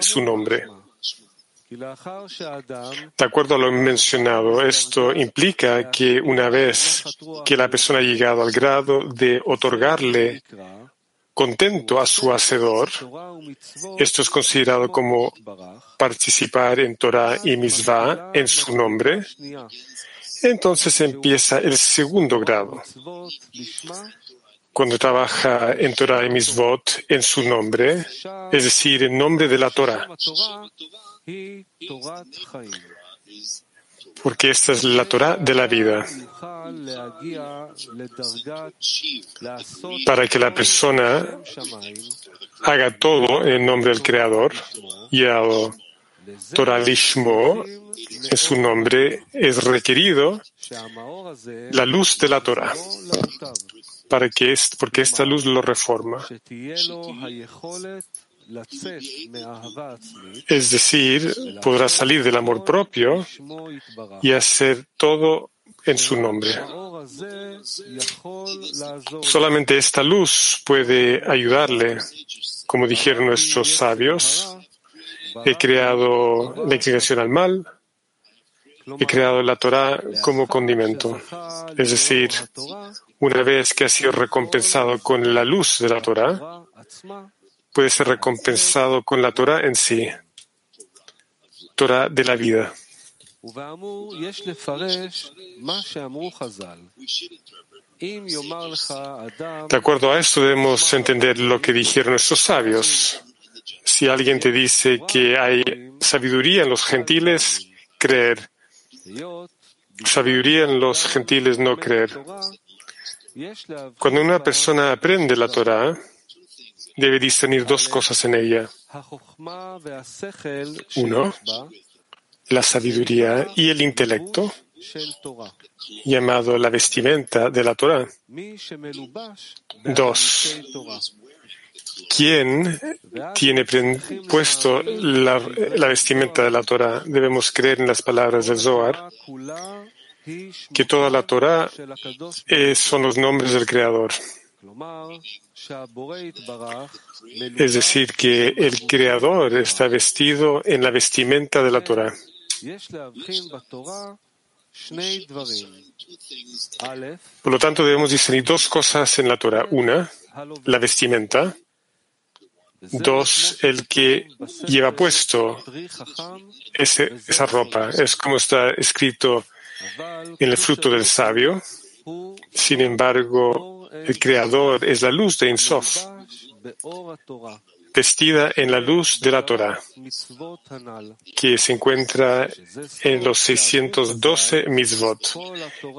su nombre. De acuerdo a lo mencionado, esto implica que una vez que la persona ha llegado al grado de otorgarle contento a su hacedor, esto es considerado como participar en Torah y Mitzvah en su nombre, entonces empieza el segundo grado. Cuando trabaja en Torah y Mitzvot en su nombre, es decir, en nombre de la Torah porque esta es la Torah de la vida. Para que la persona haga todo en nombre del Creador y al Torah Lishmo, en su nombre, es requerido la luz de la Torah, para que porque esta luz lo reforma. Es decir, podrá salir del amor propio y hacer todo en su nombre. Solamente esta luz puede ayudarle. Como dijeron nuestros sabios, he creado la inclinación al mal, he creado la Torah como condimento. Es decir, una vez que ha sido recompensado con la luz de la Torah, puede ser recompensado con la Torah en sí, Torah de la vida. De acuerdo a esto debemos entender lo que dijeron nuestros sabios. Si alguien te dice que hay sabiduría en los gentiles, creer. Sabiduría en los gentiles, no creer. Cuando una persona aprende la Torah, debe discernir dos cosas en ella. Uno, la sabiduría y el intelecto, llamado la vestimenta de la Torah. Dos, ¿quién tiene puesto la, vestimenta de la Torah? Debemos creer en las palabras de Zohar, que toda la Torah son los nombres del Creador. Es decir, que el Creador está vestido en la vestimenta de la Torah. Por lo tanto, debemos discernir dos cosas en la Torah. Una, la vestimenta. Dos, el que lleva puesto esa ropa. Es como está escrito en el fruto del sabio. Sin embargo, el Creador es la luz de Insof, vestida en la luz de la Torah, que se encuentra en los 612 mitzvot.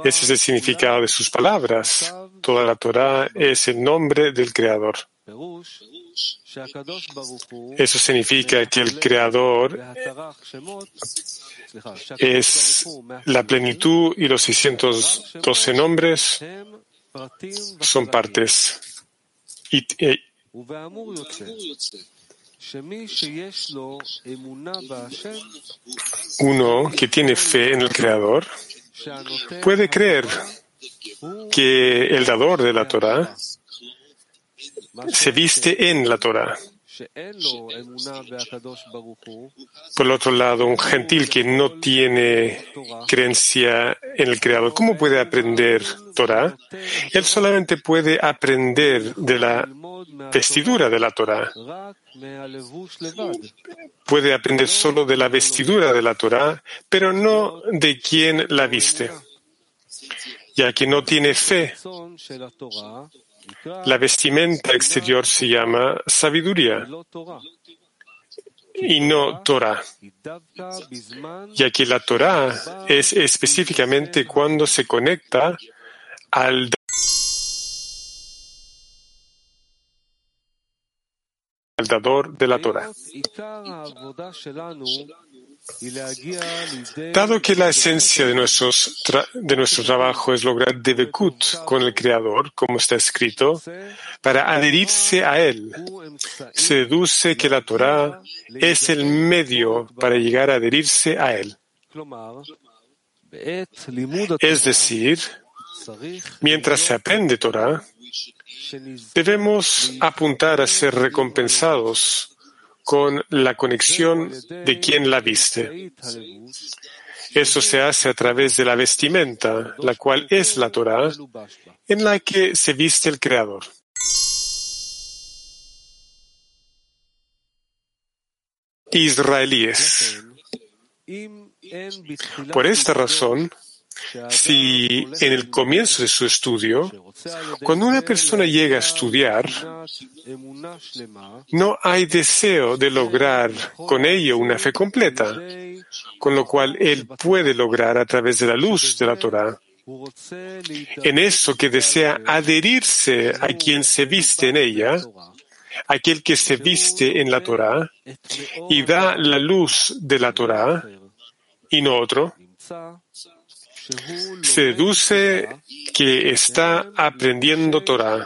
Ese es el significado de sus palabras. Toda la Torah es el nombre del Creador. Eso significa que el Creador es la plenitud y los 612 nombres son partes. Eh, uno que tiene fe en el Creador puede creer que el dador de la Torah se viste en la Torah. Por el otro lado, un gentil que no tiene creencia en el Creador, ¿cómo puede aprender Torah? Él solamente puede aprender de la vestidura de la Torah. Puede aprender solo de la vestidura de la Torah, pero no de quien la viste, ya que no tiene fe la vestimenta exterior se llama sabiduría y no Torah, ya que la Torah es específicamente cuando se conecta al dador de la Torah. Dado que la esencia de, nuestros de nuestro trabajo es lograr Devekut con el Creador, como está escrito, para adherirse a Él, se deduce que la Torah es el medio para llegar a adherirse a Él. Es decir, mientras se aprende Torah, debemos apuntar a ser recompensados con la conexión de quien la viste. Eso se hace a través de la vestimenta, la cual es la Torah, en la que se viste el Creador. Israelíes. Por esta razón, si en el comienzo de su estudio, cuando una persona llega a estudiar, no hay deseo de lograr con ello una fe completa, con lo cual él puede lograr a través de la luz de la Torah. En eso que desea adherirse a quien se viste en ella, aquel que se viste en la Torah y da la luz de la Torah y no otro, se deduce que está aprendiendo Torah,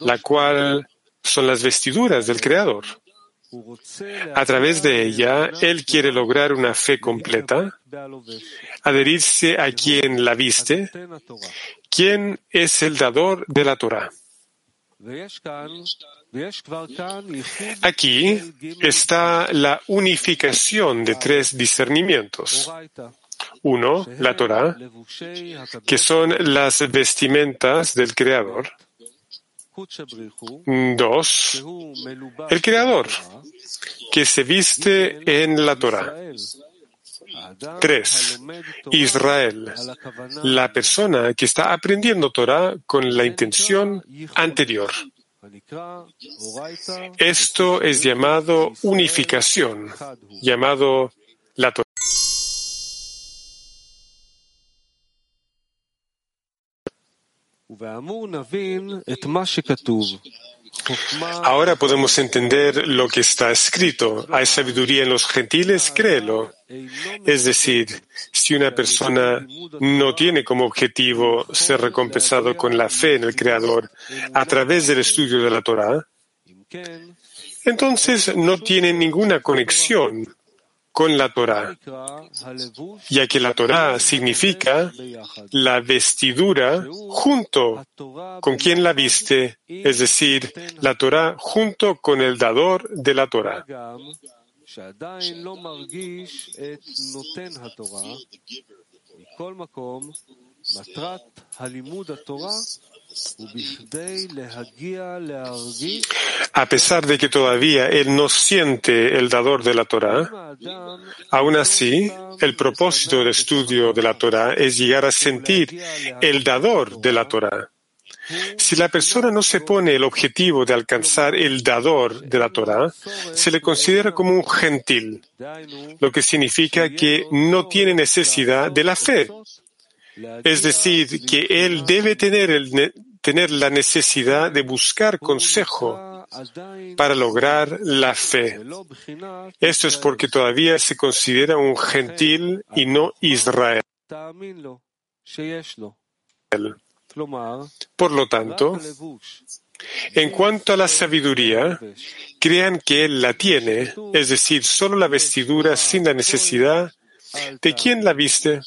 la cual son las vestiduras del Creador. A través de ella, él quiere lograr una fe completa, adherirse a quien la viste, quien es el dador de la Torah. Aquí está la unificación de tres discernimientos. Uno, la Torah, que son las vestimentas del Creador. Dos, el Creador, que se viste en la Torah. Tres, Israel, la persona que está aprendiendo Torah con la intención anterior. Esto es llamado unificación, llamado la Torah. Ahora podemos entender lo que está escrito. Hay sabiduría en los gentiles, créelo. Es decir, si una persona no tiene como objetivo ser recompensado con la fe en el Creador a través del estudio de la Torah, entonces no tiene ninguna conexión con la Torah, ya que la Torah significa la vestidura junto con quien la viste, es decir, la Torah junto con el dador de la Torah. A pesar de que todavía él no siente el dador de la Torah, aún así, el propósito del estudio de la Torah es llegar a sentir el dador de la Torah. Si la persona no se pone el objetivo de alcanzar el dador de la Torah, se le considera como un gentil, lo que significa que no tiene necesidad de la fe. Es decir, que él debe tener la necesidad de buscar consejo para lograr la fe. Esto es porque todavía se considera un gentil y no Israel. Por lo tanto, en cuanto a la sabiduría, crean que él la tiene, es decir, solo la vestidura sin la necesidad de quien la viste.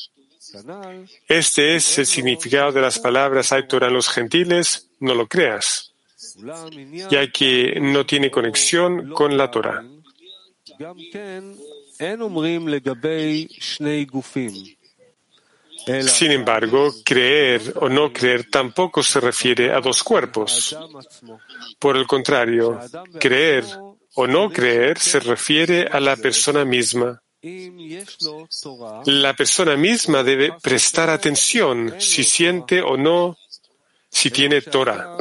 Este es el significado de las palabras hay Torah los gentiles, no lo creas, ya que no tiene conexión con la Torah. Sin embargo, creer o no creer tampoco se refiere a dos cuerpos. Por el contrario, creer o no creer se refiere a la persona misma. La persona misma debe prestar atención si siente o no, si tiene Torah,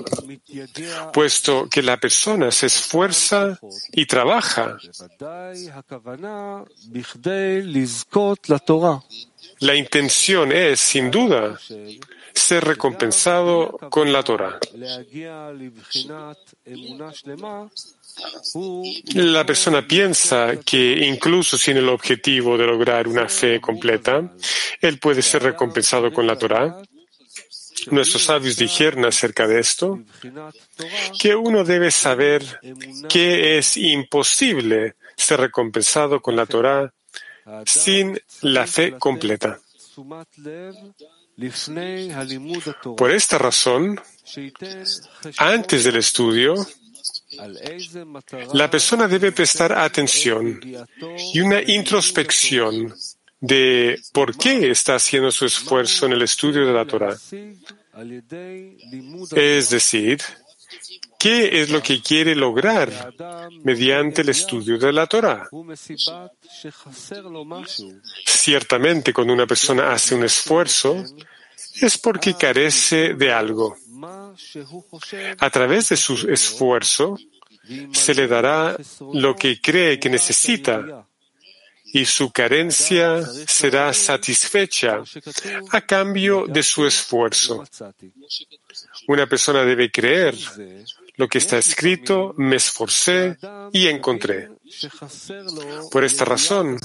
puesto que la persona se esfuerza y trabaja. La intención es, sin duda, ser recompensado con la Torah. La persona piensa que incluso sin el objetivo de lograr una fe completa, él puede ser recompensado con la Torah. Nuestros sabios dijeron acerca de esto que uno debe saber que es imposible ser recompensado con la Torah sin la fe completa. Por esta razón, antes del estudio, La persona debe prestar atención y una introspección de por qué está haciendo su esfuerzo en el estudio de la Torah. Es decir, ¿qué es lo que quiere lograr mediante el estudio de la Torah? Ciertamente, cuando una persona hace un esfuerzo, es porque carece de algo. A través de su esfuerzo, se le dará lo que cree que necesita y su carencia será satisfecha a cambio de su esfuerzo. Una persona debe creer lo que está escrito, me esforcé y encontré. Por esta razón,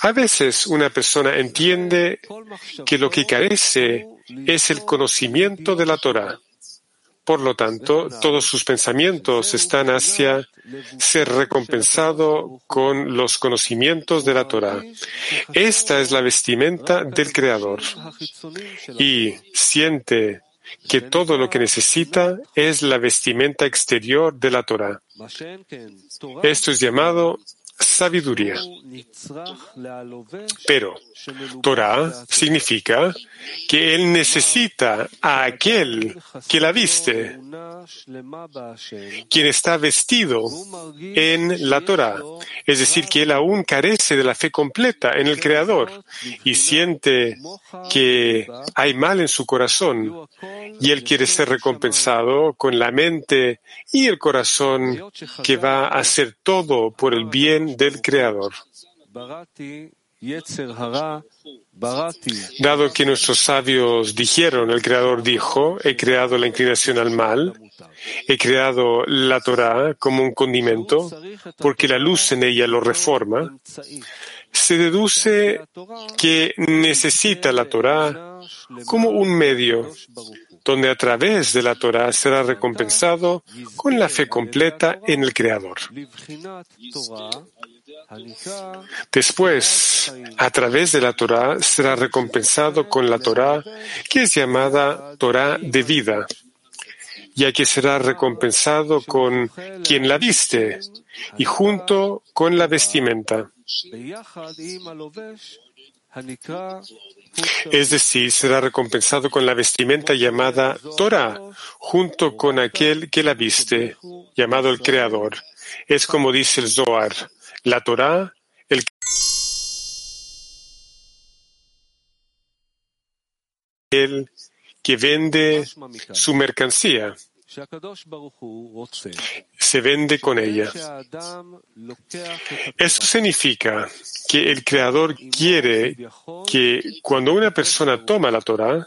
a veces una persona entiende que lo que carece es el conocimiento de la Torah. Por lo tanto, todos sus pensamientos están hacia ser recompensado con los conocimientos de la Torah. Esta es la vestimenta del Creador. Y siente que todo lo que necesita es la vestimenta exterior de la Torah. Esto es llamado sabiduría. Pero Torah significa que él necesita a aquel que la viste, quien está vestido en la Torah. Es decir, que él aún carece de la fe completa en el Creador y siente que hay mal en su corazón y él quiere ser recompensado con la mente y el corazón que va a hacer todo por el bien del Creador. Dado que nuestros sabios dijeron, el Creador dijo, he creado la inclinación al mal, he creado la Torah como un condimento, porque la luz en ella lo reforma, se deduce que necesita la Torah como un medio, donde a través de la Torah será recompensado con la fe completa en el Creador. Después, a través de la Torah, será recompensado con la Torah, que es llamada Torah de vida, ya que será recompensado con quien la viste y junto con la vestimenta. Es decir, será recompensado con la vestimenta llamada Torah, junto con aquel que la viste, llamado el Creador. Es como dice el Zohar la Torá, el que vende su mercancía se vende con ella. Eso significa que el Creador quiere que cuando una persona toma la Torah,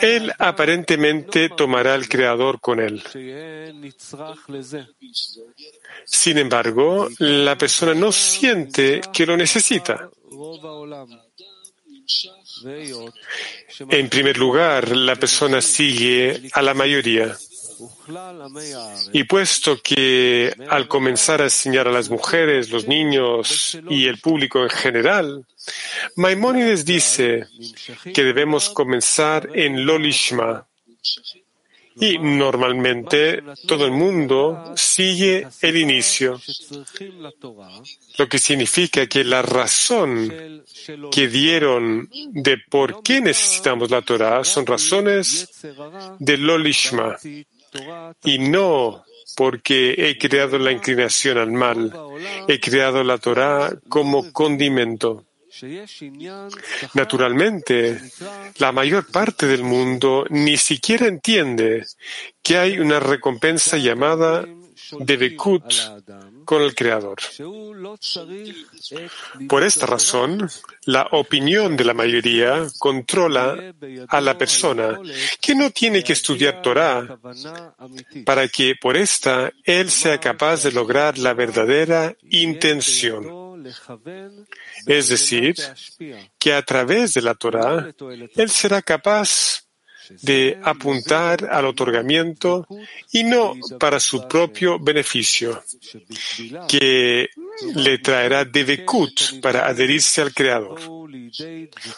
él aparentemente tomará al Creador con él. Sin embargo, la persona no siente que lo necesita. En primer lugar, la persona sigue a la mayoría. Y puesto que al comenzar a enseñar a las mujeres, los niños y el público en general, Maimónides dice que debemos comenzar en Lolishma. Y normalmente todo el mundo sigue el inicio, lo que significa que la razón que dieron de por qué necesitamos la Torah son razones de Lolishma y no porque he creado la inclinación al mal, he creado la Torah como condimento. Naturalmente, la mayor parte del mundo ni siquiera entiende que hay una recompensa llamada de Bekut con el Creador. Por esta razón, la opinión de la mayoría controla a la persona que no tiene que estudiar Torah para que por esta él sea capaz de lograr la verdadera intención. Es decir, que a través de la Torah él será capaz de apuntar al otorgamiento y no para su propio beneficio, que le traerá devekut para adherirse al Creador.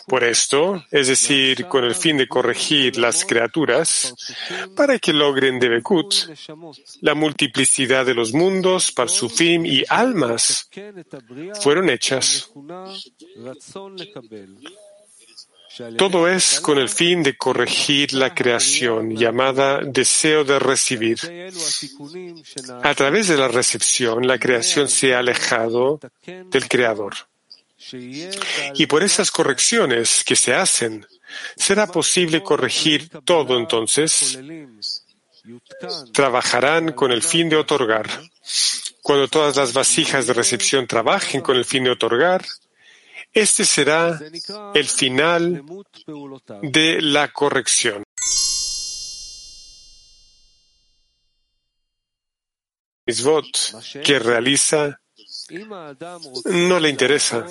Por esto, es decir, con el fin de corregir las criaturas, para que logren devekut, la multiplicidad de los mundos, para su fin y almas fueron hechas. Todo es con el fin de corregir la creación llamada deseo de recibir. A través de la recepción, la creación se ha alejado del Creador. Y por esas correcciones que se hacen, será posible corregir todo entonces. Trabajarán con el fin de otorgar. Cuando todas las vasijas de recepción trabajen con el fin de otorgar, este será el final de la corrección. que realiza no le interesa.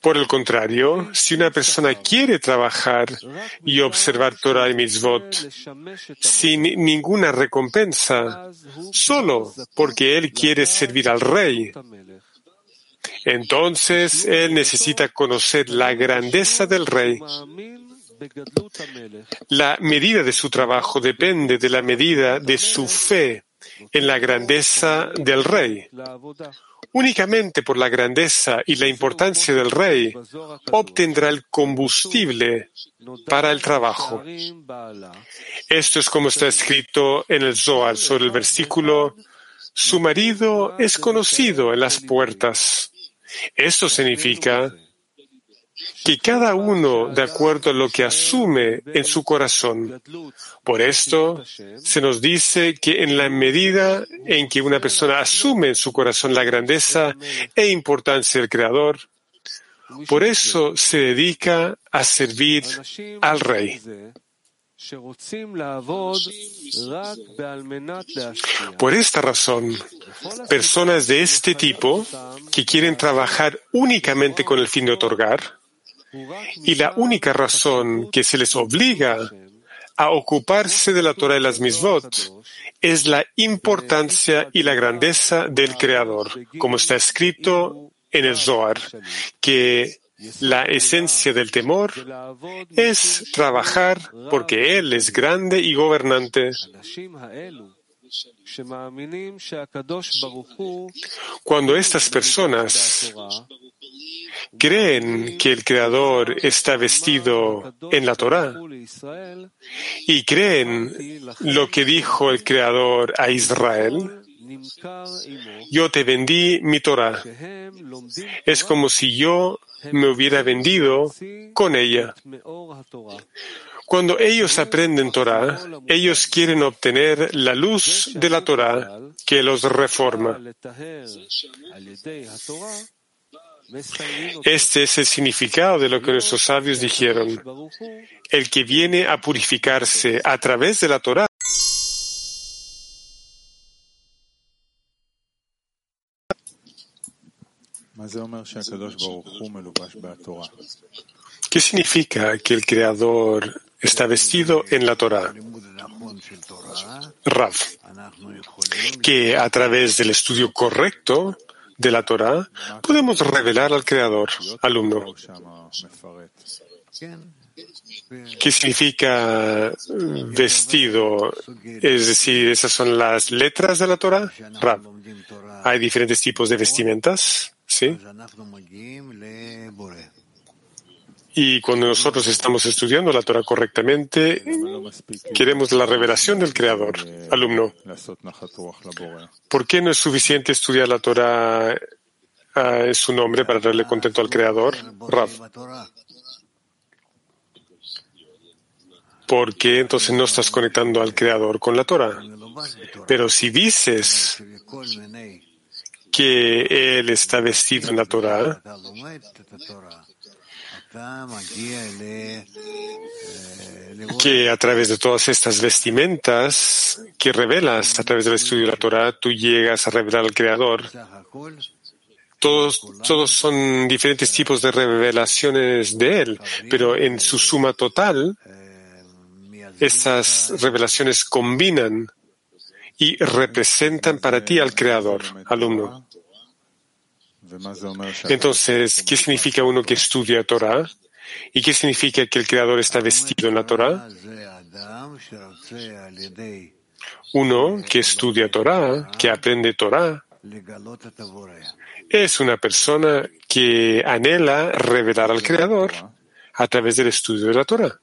Por el contrario, si una persona quiere trabajar y observar Torah y mitzvot sin ninguna recompensa, solo porque él quiere servir al rey, entonces él necesita conocer la grandeza del rey. La medida de su trabajo depende de la medida de su fe en la grandeza del rey. Únicamente por la grandeza y la importancia del rey obtendrá el combustible para el trabajo. Esto es como está escrito en el Zohar sobre el versículo, su marido es conocido en las puertas. Esto significa que cada uno de acuerdo a lo que asume en su corazón. Por esto se nos dice que en la medida en que una persona asume en su corazón la grandeza e importancia del Creador, por eso se dedica a servir al Rey. Por esta razón, personas de este tipo que quieren trabajar únicamente con el fin de otorgar, y la única razón que se les obliga a ocuparse de la Torah y las misvot es la importancia y la grandeza del Creador, como está escrito en el Zohar, que la esencia del temor es trabajar porque Él es grande y gobernante. Cuando estas personas creen que el Creador está vestido en la Torah y creen lo que dijo el Creador a Israel, yo te vendí mi Torah. Es como si yo me hubiera vendido con ella. Cuando ellos aprenden Torah, ellos quieren obtener la luz de la Torah que los reforma. Este es el significado de lo que nuestros sabios dijeron. El que viene a purificarse a través de la Torah ¿Qué significa que el Creador está vestido en la Torah? Rav, que a través del estudio correcto de la Torah podemos revelar al Creador, alumno. ¿Qué significa vestido? Es decir, esas son las letras de la Torah. Rav. Hay diferentes tipos de vestimentas. ¿Sí? Y cuando nosotros estamos estudiando la Torah correctamente, queremos la revelación del Creador, alumno. ¿Por qué no es suficiente estudiar la Torah en su nombre para darle contento al Creador? Rav. ¿Por qué entonces no estás conectando al Creador con la Torah? Pero si dices que él está vestido en la Torah, que a través de todas estas vestimentas que revelas a través del estudio de la Torah, tú llegas a revelar al Creador. Todos, todos son diferentes tipos de revelaciones de Él, pero en su suma total, esas revelaciones combinan y representan para ti al Creador, alumno. Entonces, ¿qué significa uno que estudia Torah? ¿Y qué significa que el Creador está vestido en la Torah? Uno que estudia Torah, que aprende Torah, es una persona que anhela revelar al Creador a través del estudio de la Torah.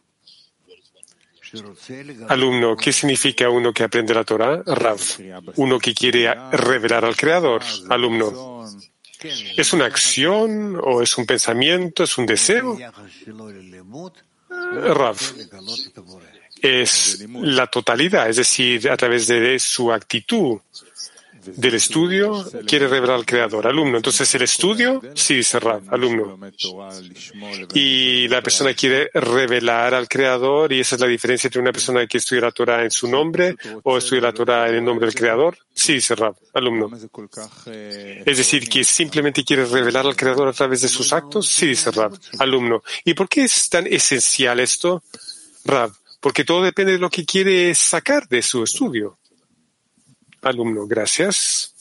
Alumno, ¿qué significa uno que aprende la Torah? Rav. Uno que quiere revelar al Creador. Alumno. ¿Es una acción o es un pensamiento? ¿Es un deseo? Rav. Es la totalidad, es decir, a través de su actitud, del estudio quiere revelar al creador, alumno. Entonces el estudio, sí, dice Rab, alumno. Y la persona quiere revelar al creador y esa es la diferencia entre una persona que estudia la Torah en su nombre o estudia la Torah en el nombre del creador. Sí, dice Rab, alumno. Es decir, que simplemente quiere revelar al creador a través de sus actos. Sí, dice Rab, alumno. ¿Y por qué es tan esencial esto? Rab, porque todo depende de lo que quiere sacar de su estudio. Alumno, gracias.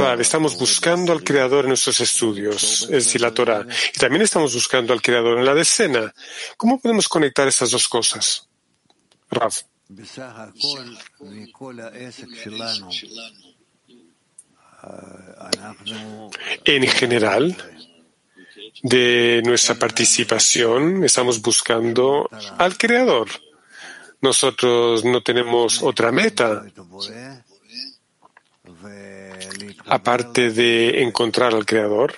Rav, estamos buscando al Creador en nuestros estudios, es decir, la Torah. Y también estamos buscando al Creador en la decena. ¿Cómo podemos conectar esas dos cosas? Rav. En general, de nuestra participación estamos buscando al Creador. Nosotros no tenemos otra meta aparte de encontrar al Creador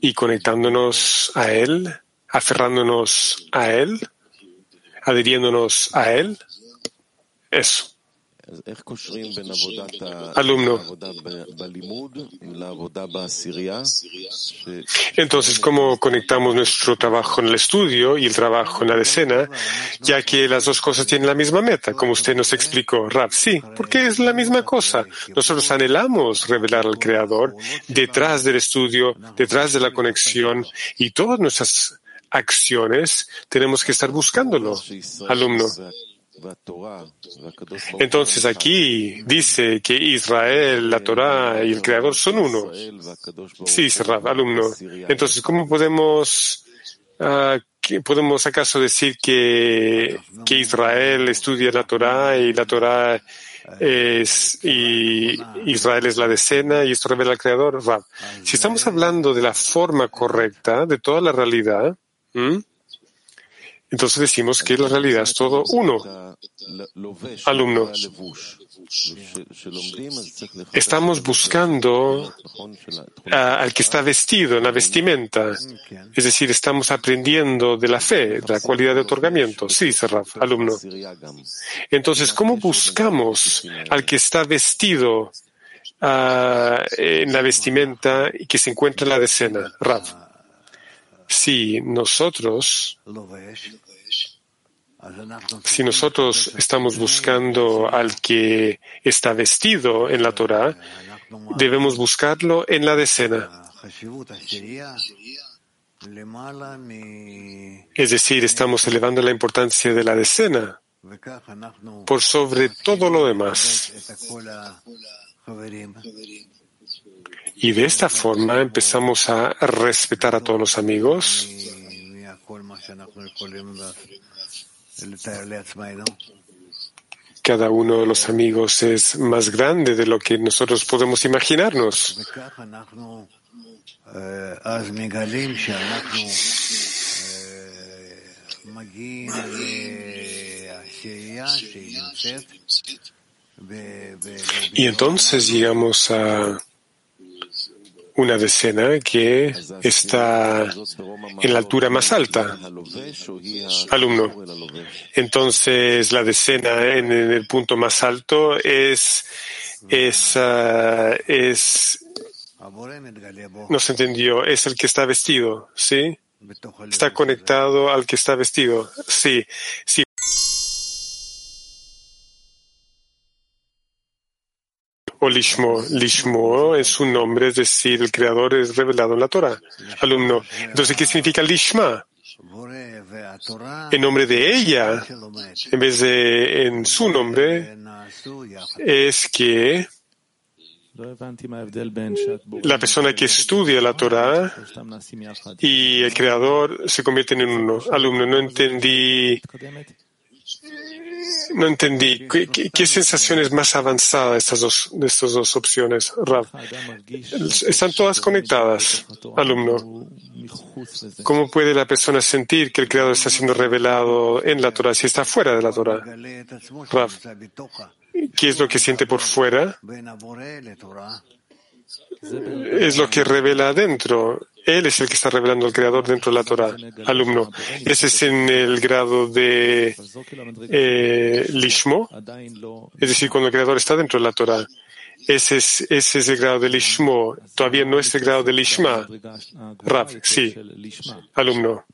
y conectándonos a Él, aferrándonos a Él, adhiriéndonos a Él. Eso. Alumno. Entonces, ¿cómo conectamos nuestro trabajo en el estudio y el trabajo en la decena, ya que las dos cosas tienen la misma meta, como usted nos explicó, Rab? Sí, porque es la misma cosa. Nosotros anhelamos revelar al Creador detrás del estudio, detrás de la conexión y todas nuestras acciones tenemos que estar buscándolo, alumno. Entonces aquí dice que Israel, la Torah y el Creador son uno. Sí, Rav, alumno. Entonces, ¿cómo podemos, uh, podemos acaso decir que, que Israel estudia la Torah y la Torah es, y Israel es la decena y esto revela al Creador? Rav. Si estamos hablando de la forma correcta de toda la realidad, entonces decimos que la realidad es todo uno. Alumno, estamos buscando al que está vestido en la vestimenta. Es decir, estamos aprendiendo de la fe, de la cualidad de otorgamiento. Sí, Serraf, alumno. Entonces, ¿cómo buscamos al que está vestido en la vestimenta y que se encuentra en la decena? Rav. Si nosotros si nosotros estamos buscando al que está vestido en la Torah, debemos buscarlo en la decena. Es decir, estamos elevando la importancia de la decena por sobre todo lo demás. Y de esta forma empezamos a respetar a todos los amigos cada uno de los amigos es más grande de lo que nosotros podemos imaginarnos. Y entonces llegamos a una decena que está en la altura más alta. Alumno. Entonces, la decena en el punto más alto es, es, es, no se entendió, es el que está vestido, ¿sí? está conectado al que está vestido. Sí, sí. O Lishmo. Lishmo es un nombre, es decir, el creador es revelado en la Torah. Alumno. Entonces, ¿qué significa Lishma? En nombre de ella, en vez de en su nombre, es que la persona que estudia la Torah y el creador se convierten en uno. Alumno, no entendí. No entendí. ¿Qué, sensación es más avanzada de estas dos, de estas dos opciones, Rav? Están todas conectadas, alumno. ¿Cómo puede la persona sentir que el Creador está siendo revelado en la Torah si está fuera de la Torah? Rav, ¿qué es lo que siente por fuera? Es lo que revela adentro. Él es el que está revelando al Creador dentro de la Torah. Alumno. Ese es en el grado de eh, Lishmo, es decir, cuando el Creador está dentro de la Torah. Ese es, ese es el grado de Lishmo. Todavía no es el grado de Lishma. Rav, sí. Alumno.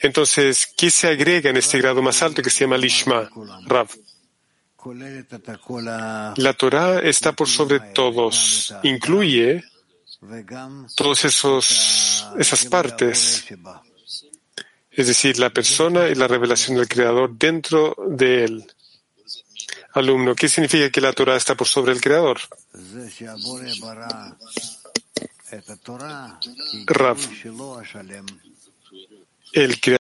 Entonces, ¿qué se agrega en este grado más alto que se llama Lishma? Rav. La Torah está por sobre todos. Incluye esos, esas partes. Es decir, la persona y la revelación del Creador dentro de él. Alumno, ¿qué significa que la Torah está por sobre el Creador? Rav, el Creador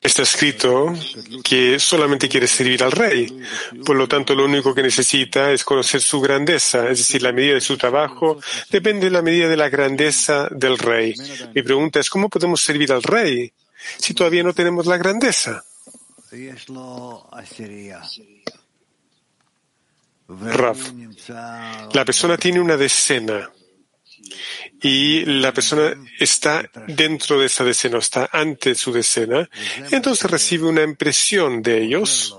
Está escrito que solamente quiere servir al rey. Por lo tanto, lo único que necesita es conocer su grandeza, es decir, la medida de su trabajo depende de la medida de la grandeza del rey. Mi pregunta es, ¿cómo podemos servir al rey si todavía no tenemos la grandeza? Raf, la persona tiene una decena y la persona está dentro de esa decena, está ante su decena, entonces recibe una impresión de ellos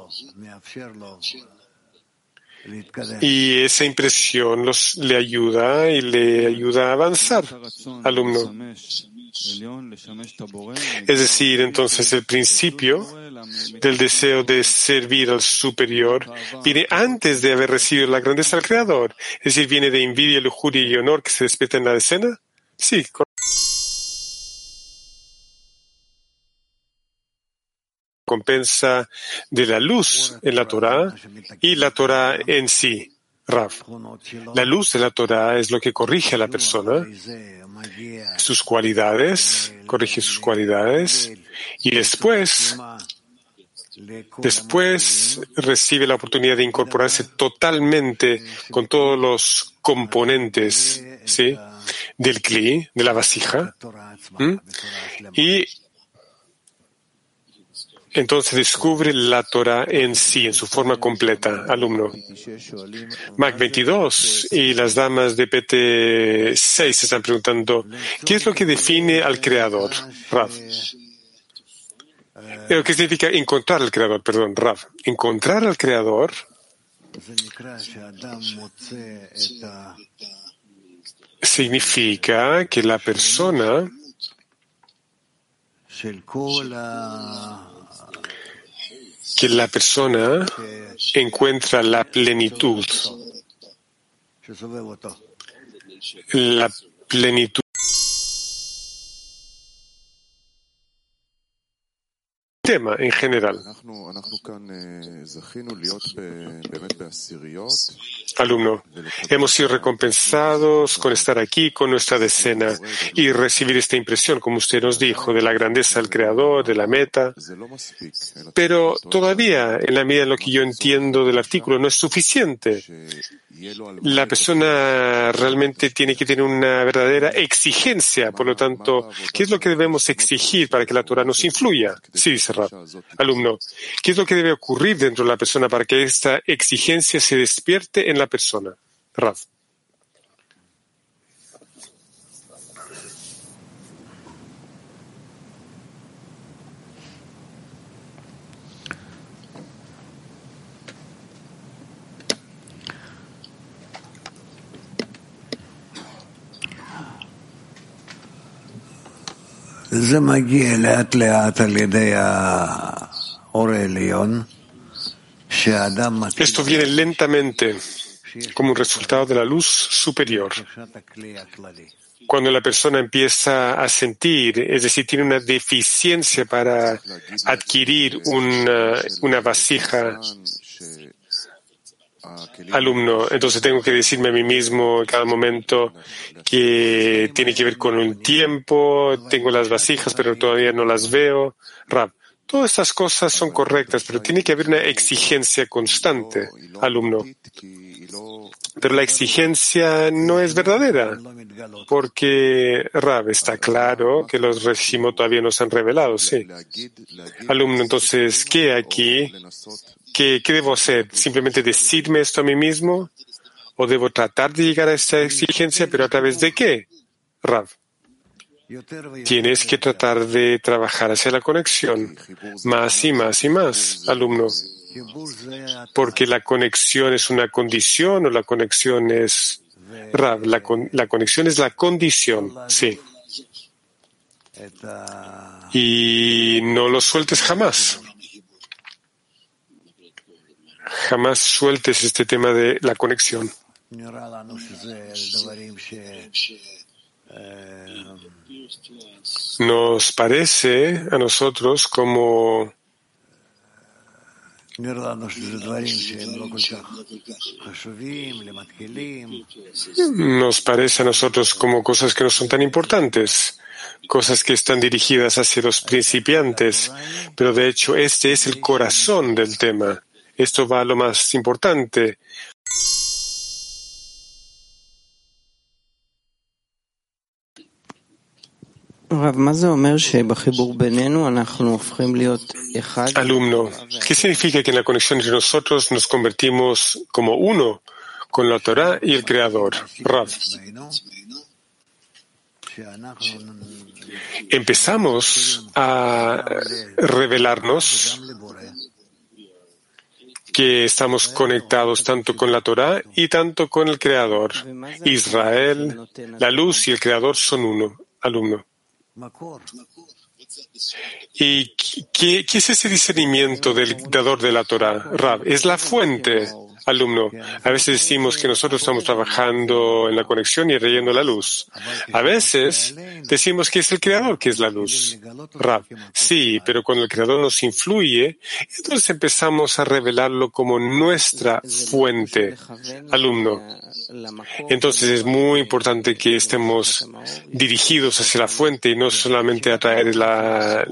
y esa impresión los, le ayuda y le ayuda a avanzar, alumno. Es decir, entonces el principio del deseo de servir al superior viene antes de haber recibido la grandeza del Creador. Es decir, viene de envidia, lujuria y honor que se despierta en la escena. Sí, recompensa de la luz en la Torah y la Torah en sí. Rav. La luz de la Torah es lo que corrige a la persona, sus cualidades, corrige sus cualidades y después Después recibe la oportunidad de incorporarse totalmente con todos los componentes ¿sí? del cli, de la vasija, y entonces descubre la Torah en sí, en su forma completa, alumno. Mac 22 y las damas de PT 6 se están preguntando, ¿qué es lo que define al Creador? Rav. Eh, ¿Qué significa encontrar al Creador? Perdón, Rav. Encontrar al Creador significa que la persona que la persona encuentra la plenitud, la plenitud tema en general. Alumno, hemos sido recompensados con estar aquí con nuestra decena y recibir esta impresión, como usted nos dijo, de la grandeza del Creador, de la meta. Pero todavía, en la medida en lo que yo entiendo del artículo, no es suficiente. La persona realmente tiene que tener una verdadera exigencia. Por lo tanto, ¿qué es lo que debemos exigir para que la Torah nos influya? Sí, dice Alumno, ¿qué es lo que debe ocurrir dentro de la persona para que esta exigencia se despierte en la persona? Esto viene lentamente como un resultado de la luz superior. Cuando la persona empieza a sentir, es decir, tiene una deficiencia para adquirir una vasija alumno, entonces tengo que decirme a mí mismo en cada momento que tiene que ver con un tiempo, tengo las vasijas, pero todavía no las veo. Rab, todas estas cosas son correctas, pero tiene que haber una exigencia constante, alumno. Pero la exigencia no es verdadera, porque Rab está claro que los regimos todavía no se han revelado, sí. Alumno, entonces, ¿qué aquí ¿Qué, debo hacer? ¿Simplemente decirme esto a mí mismo? ¿O debo tratar de llegar a esa exigencia, pero a través de qué? Rav. Tienes que tratar de trabajar hacia la conexión, más y más y más, alumno. Porque la conexión es una condición o la conexión es... Rav, la, la conexión es la condición, sí. Y no lo sueltes jamás jamás sueltes este tema de la conexión. Nos parece a nosotros como nos parece a nosotros como cosas que no son tan importantes, cosas que están dirigidas hacia los principiantes, pero de hecho este es el corazón del tema. Esto va a lo más importante. Alumno, ¿qué significa que en la conexión entre nosotros nos convertimos como uno con la Torah y el Creador? Rav. Empezamos a revelarnos que estamos conectados tanto con la Torah y tanto con el Creador. Israel, la luz y el Creador son uno, alumno. ¿Y qué, qué es ese discernimiento del dador de la Torah? Rab, es la fuente alumno, a veces decimos que nosotros estamos trabajando en la conexión y reyendo la luz. A veces decimos que es el creador que es la luz. Rab, sí, pero cuando el creador nos influye, entonces empezamos a revelarlo como nuestra fuente, alumno. Entonces es muy importante que estemos dirigidos hacia la fuente y no solamente a traer la,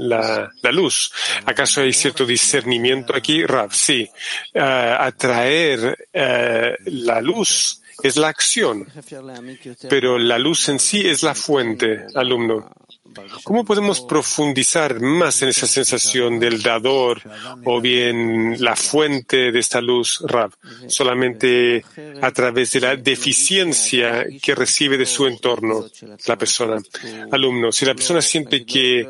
luz. ¿Acaso hay cierto discernimiento aquí, Rab? Sí. Uh, atraer eh, la luz es la acción, pero la luz en sí es la fuente, alumno. ¿Cómo podemos profundizar más en esa sensación del dador o bien la fuente de esta luz, Rab? Solamente a través de la deficiencia que recibe de su entorno la persona. Alumno, si la persona siente que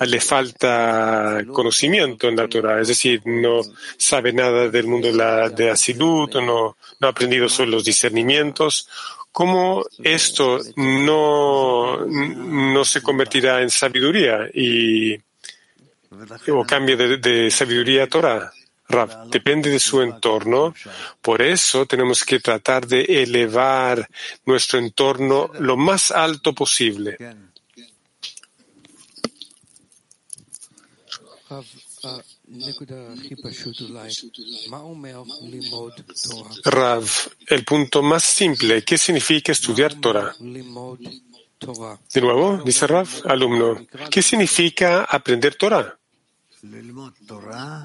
le falta conocimiento en la Torah, es decir, no sabe nada del mundo de la, de o no, no ha aprendido sobre los discernimientos, ¿Cómo esto no, no se convertirá en sabiduría y, o cambio de, sabiduría a Torah? depende de su entorno. Por eso tenemos que tratar de elevar nuestro entorno lo más alto posible. Rav, el punto más simple, ¿qué significa estudiar Torah? De nuevo, dice Rav, alumno, ¿qué significa aprender Torah?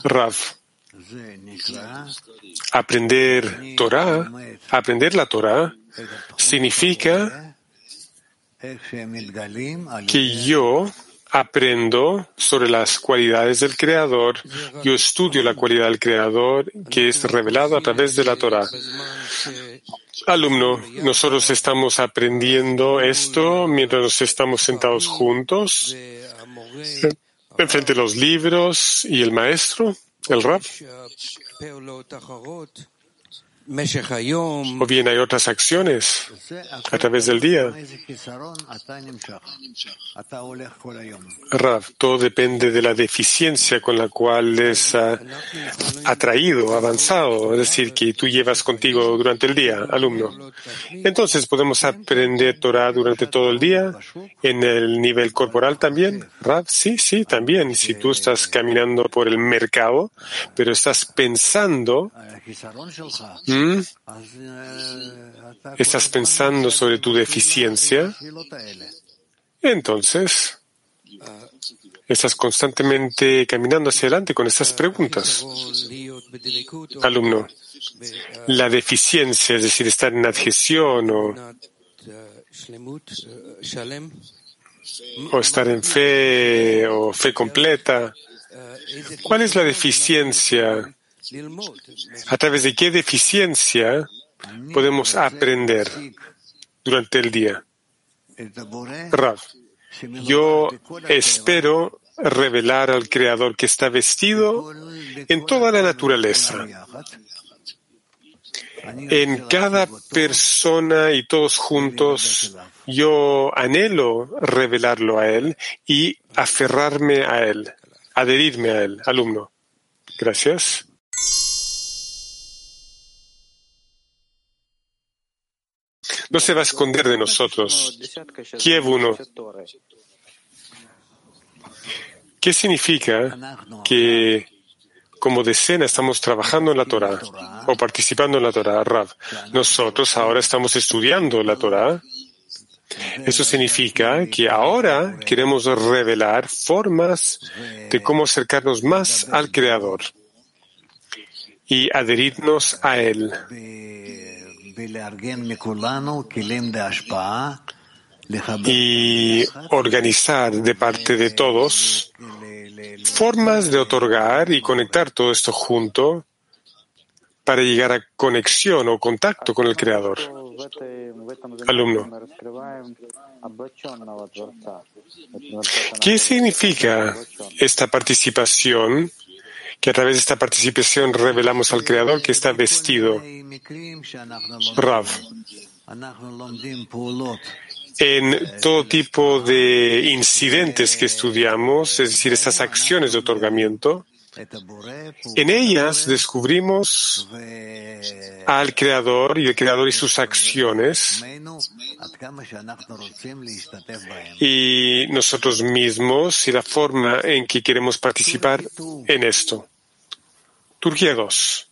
Rav, aprender Torah, aprender la Torah, significa que yo aprendo sobre las cualidades del Creador, yo estudio la cualidad del Creador que es revelado a través de la Torah. Alumno, nosotros estamos aprendiendo esto mientras estamos sentados juntos, enfrente de los libros y el maestro, el rap. O bien hay otras acciones a través del día. Rav, todo depende de la deficiencia con la cual es atraído, avanzado, es decir, que tú llevas contigo durante el día, alumno. Entonces, ¿podemos aprender Torah durante todo el día? ¿En el nivel corporal también? Rav, sí, sí, también. Si tú estás caminando por el mercado, pero estás pensando ¿Estás pensando sobre tu deficiencia? Entonces, estás constantemente caminando hacia adelante con estas preguntas. Alumno, la deficiencia, es decir, estar en adhesión o, o estar en fe o fe completa, ¿cuál es la deficiencia? ¿A través de qué deficiencia podemos aprender durante el día? Rav, yo espero revelar al Creador que está vestido en toda la naturaleza, en cada persona y todos juntos. Yo anhelo revelarlo a Él y aferrarme a Él, adherirme a Él, alumno. Gracias. No se va a esconder de nosotros. Kiev 1. ¿Qué significa que como decena estamos trabajando en la Torah o participando en la Torah, Rav? Nosotros ahora estamos estudiando la Torah. Eso significa que ahora queremos revelar formas de cómo acercarnos más al Creador y adherirnos a Él y organizar de parte de todos formas de otorgar y conectar todo esto junto para llegar a conexión o contacto con el Creador. Alumno. ¿Qué significa esta participación que a través de esta participación revelamos al Creador que está vestido. Rav. En todo tipo de incidentes que estudiamos, es decir, estas acciones de otorgamiento, en ellas descubrimos al Creador y el Creador y sus acciones y nosotros mismos y la forma en que queremos participar en esto. Turquía 2.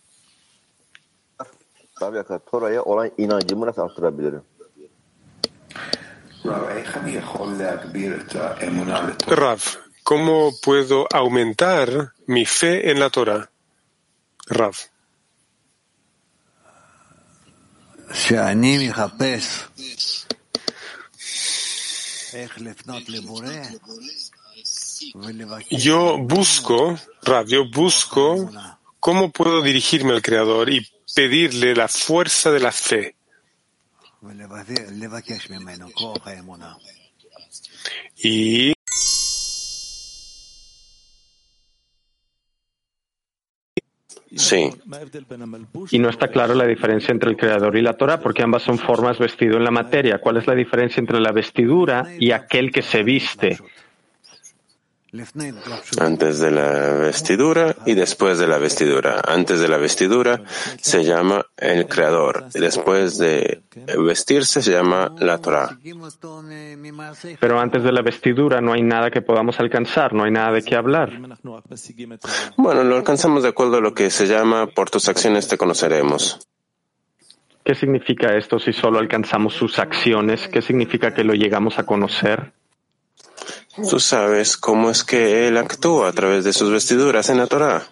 Rav, ¿cómo puedo aumentar mi fe en la Torah? Rav. Yo busco, Rav, yo busco cómo puedo dirigirme al Creador y pedirle la fuerza de la fe. Y Sí. Y no está claro la diferencia entre el creador y la Torah, porque ambas son formas vestido en la materia. ¿Cuál es la diferencia entre la vestidura y aquel que se viste? Antes de la vestidura y después de la vestidura. Antes de la vestidura se llama el creador y después de vestirse se llama la Torah. Pero antes de la vestidura no hay nada que podamos alcanzar, no hay nada de qué hablar. Bueno, lo alcanzamos de acuerdo a lo que se llama por tus acciones te conoceremos. ¿Qué significa esto si solo alcanzamos sus acciones? ¿Qué significa que lo llegamos a conocer? Tú sabes cómo es que él actúa a través de sus vestiduras en la Torah.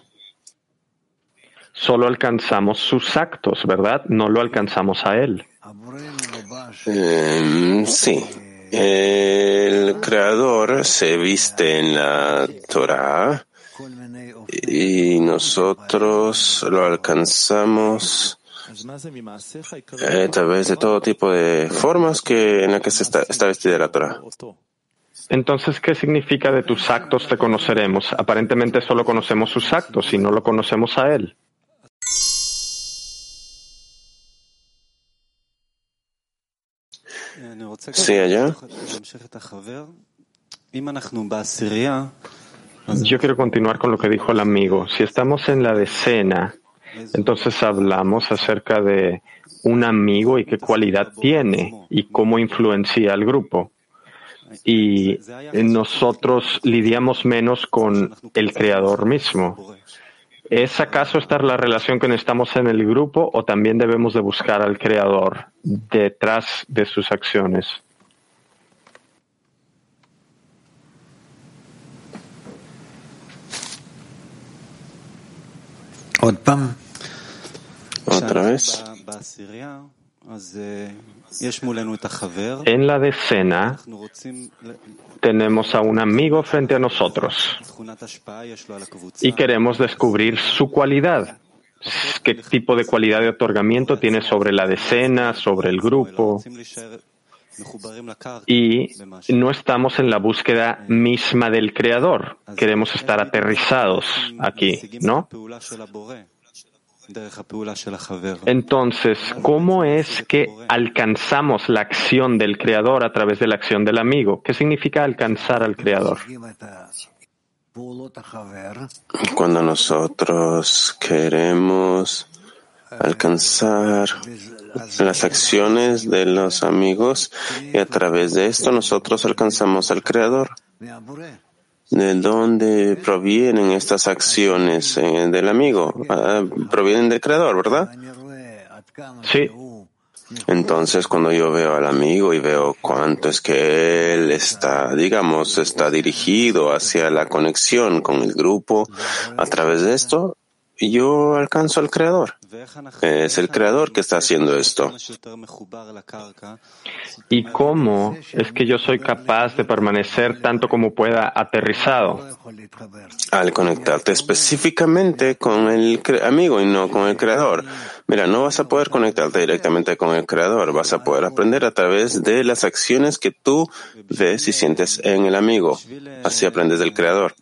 Solo alcanzamos sus actos, ¿verdad? No lo alcanzamos a él. Em, sí. El creador se viste en la Torah y nosotros lo alcanzamos a través de todo tipo de formas que en las que se está, está vestida la Torah. Entonces, ¿qué significa de tus actos te conoceremos? Aparentemente solo conocemos sus actos y no lo conocemos a él. Sí, allá. Yo quiero continuar con lo que dijo el amigo. Si estamos en la decena, entonces hablamos acerca de un amigo y qué cualidad tiene y cómo influencia al grupo. Y nosotros lidiamos menos con el creador mismo. ¿Es acaso esta la relación que necesitamos en el grupo o también debemos de buscar al creador detrás de sus acciones? Otra vez. En la decena tenemos a un amigo frente a nosotros y queremos descubrir su cualidad. ¿Qué tipo de cualidad de otorgamiento tiene sobre la decena, sobre el grupo? Y no estamos en la búsqueda misma del creador. Queremos estar aterrizados aquí, ¿no? Entonces, ¿cómo es que alcanzamos la acción del creador a través de la acción del amigo? ¿Qué significa alcanzar al creador? Cuando nosotros queremos alcanzar las acciones de los amigos y a través de esto nosotros alcanzamos al creador. ¿De dónde provienen estas acciones eh, del amigo? Ah, provienen del creador, ¿verdad? Sí. Entonces, cuando yo veo al amigo y veo cuánto es que él está, digamos, está dirigido hacia la conexión con el grupo, a través de esto, yo alcanzo al creador. Es el creador que está haciendo esto. ¿Y cómo es que yo soy capaz de permanecer tanto como pueda aterrizado? Al conectarte específicamente con el amigo y no con el creador. Mira, no vas a poder conectarte directamente con el creador, vas a poder aprender a través de las acciones que tú ves y sientes en el amigo. Así aprendes del creador.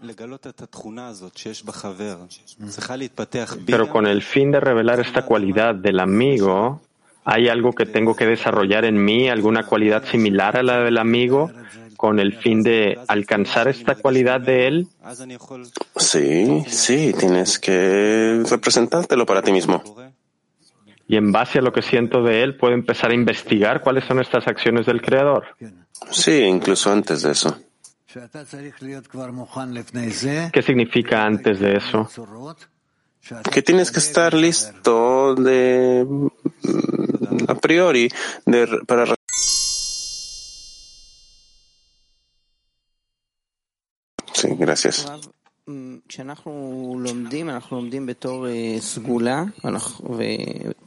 Pero con el fin de revelar esta cualidad del amigo, ¿hay algo que tengo que desarrollar en mí, alguna cualidad similar a la del amigo, con el fin de alcanzar esta cualidad de él? Sí, sí, tienes que representártelo para ti mismo. Y en base a lo que siento de él, puedo empezar a investigar cuáles son estas acciones del Creador. Sí, incluso antes de eso. ¿Qué significa antes de eso? que tienes que estar listo de mm, a priori de, para Sí, gracias.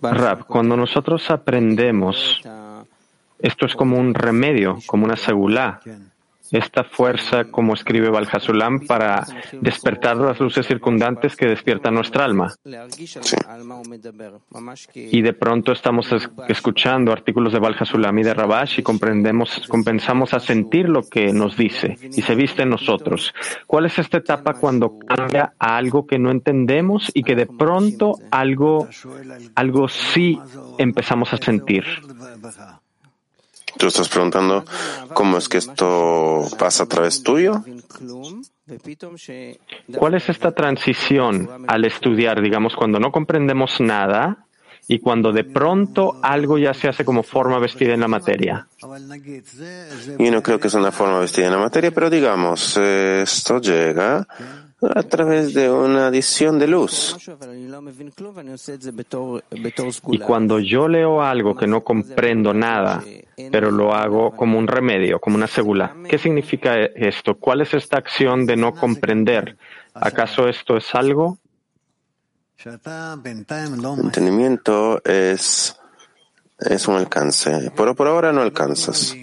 Rab, cuando nosotros aprendemos, esto es como un remedio, como una segula esta fuerza, como escribe Valhasulam, para despertar las luces circundantes que despiertan nuestra alma. Y de pronto estamos escuchando artículos de Valhasulam y de Rabash y comprendemos, compensamos a sentir lo que nos dice y se viste en nosotros. ¿Cuál es esta etapa cuando cambia a algo que no entendemos y que de pronto algo, algo sí empezamos a sentir? Tú estás preguntando cómo es que esto pasa a través tuyo. ¿Cuál es esta transición al estudiar, digamos, cuando no comprendemos nada y cuando de pronto algo ya se hace como forma vestida en la materia? Yo no creo que es una forma vestida en la materia, pero digamos, esto llega a través de una adición de luz. Y cuando yo leo algo que no comprendo nada, pero lo hago como un remedio, como una segula, ¿qué significa esto? ¿Cuál es esta acción de no comprender? ¿Acaso esto es algo? Entendimiento es, es un alcance, pero por ahora no alcanzas.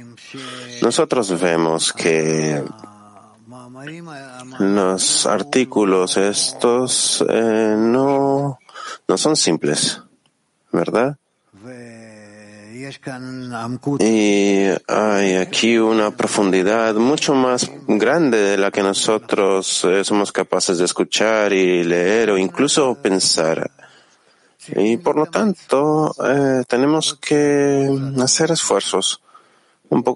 Nosotros vemos que los artículos estos eh, no, no son simples, ¿verdad? Y hay aquí una profundidad mucho más grande de la que nosotros eh, somos capaces de escuchar y leer o incluso pensar. Y por lo tanto, eh, tenemos que hacer esfuerzos un poco